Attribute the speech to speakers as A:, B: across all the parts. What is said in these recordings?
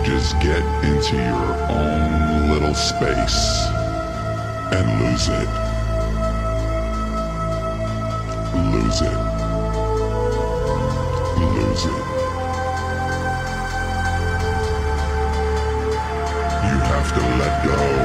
A: you just get into your own little space and lose it. Lose it. Lose it. You have to let go.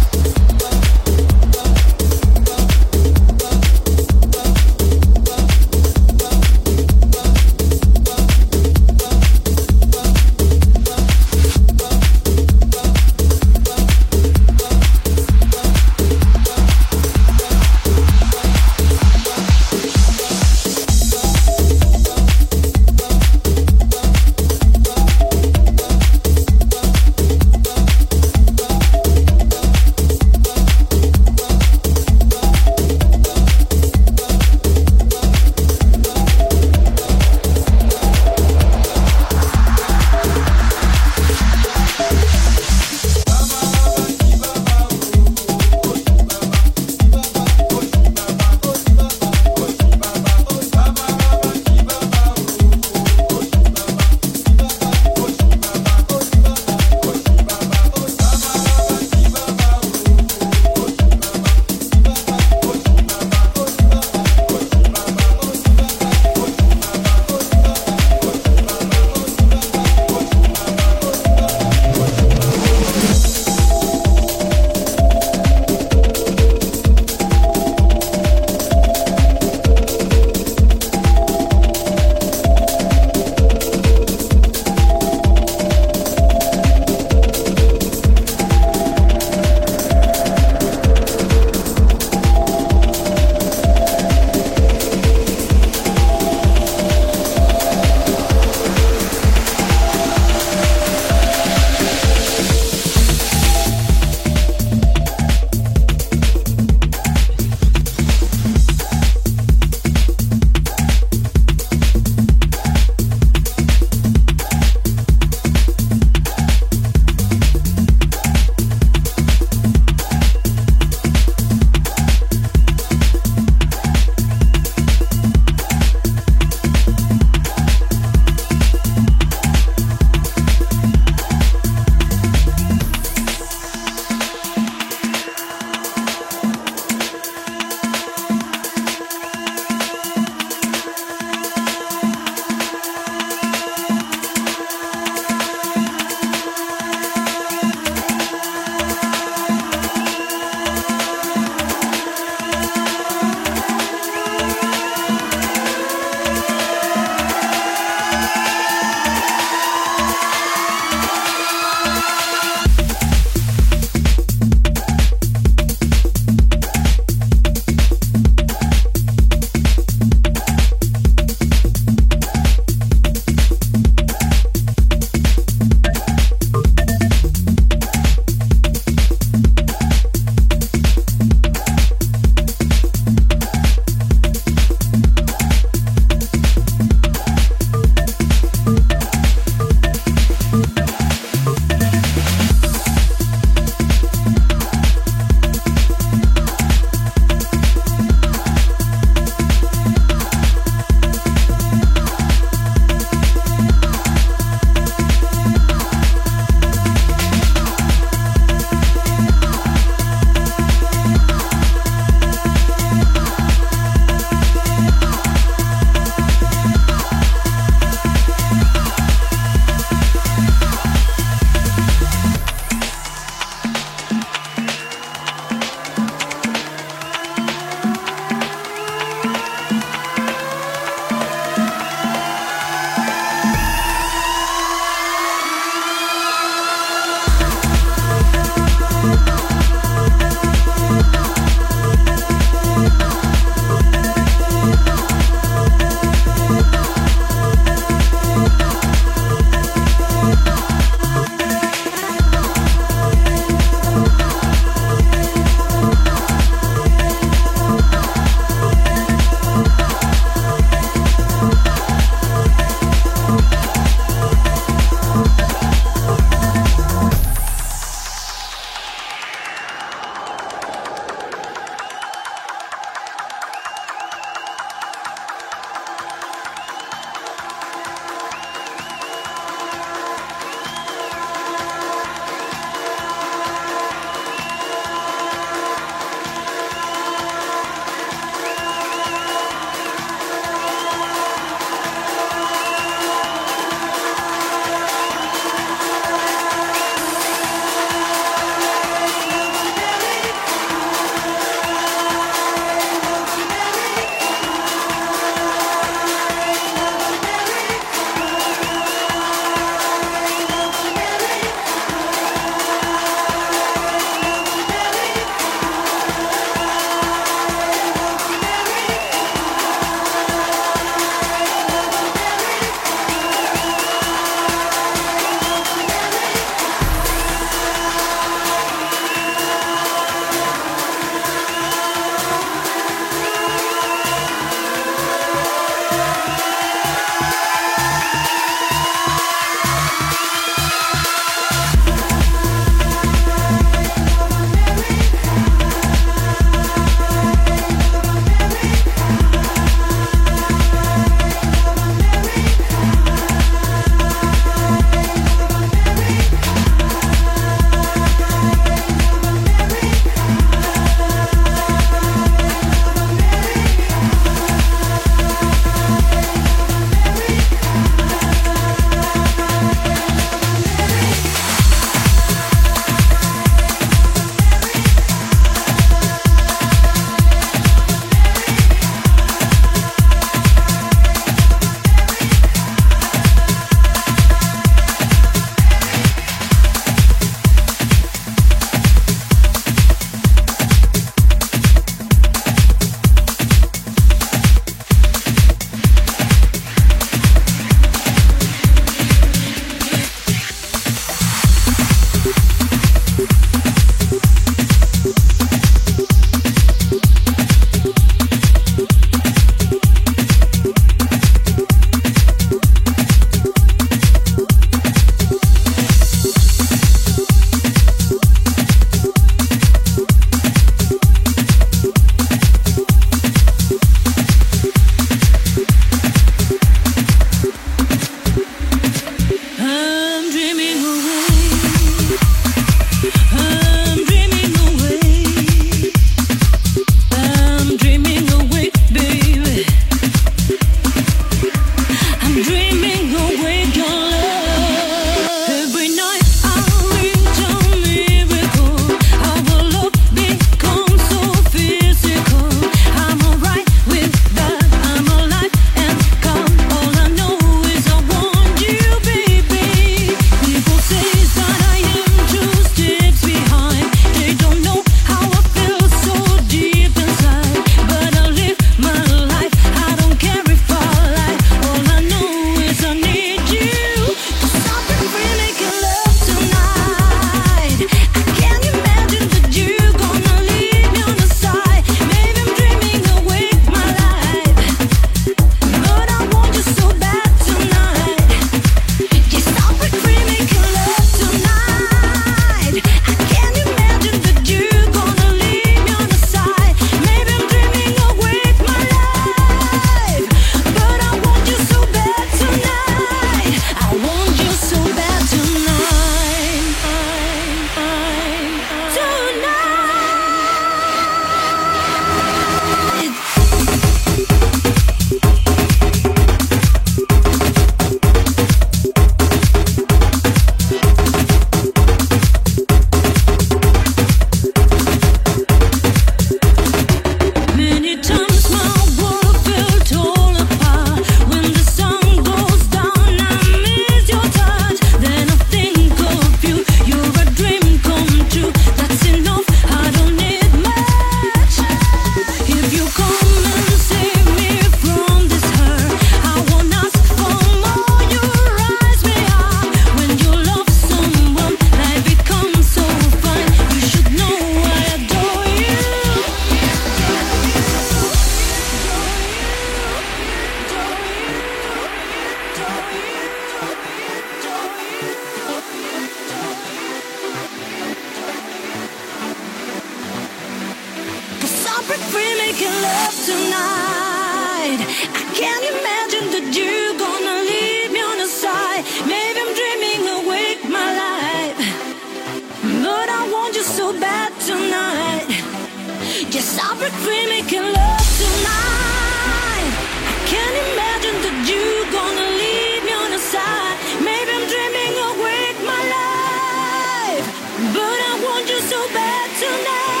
B: but
A: I want
B: you
C: so bad tonight.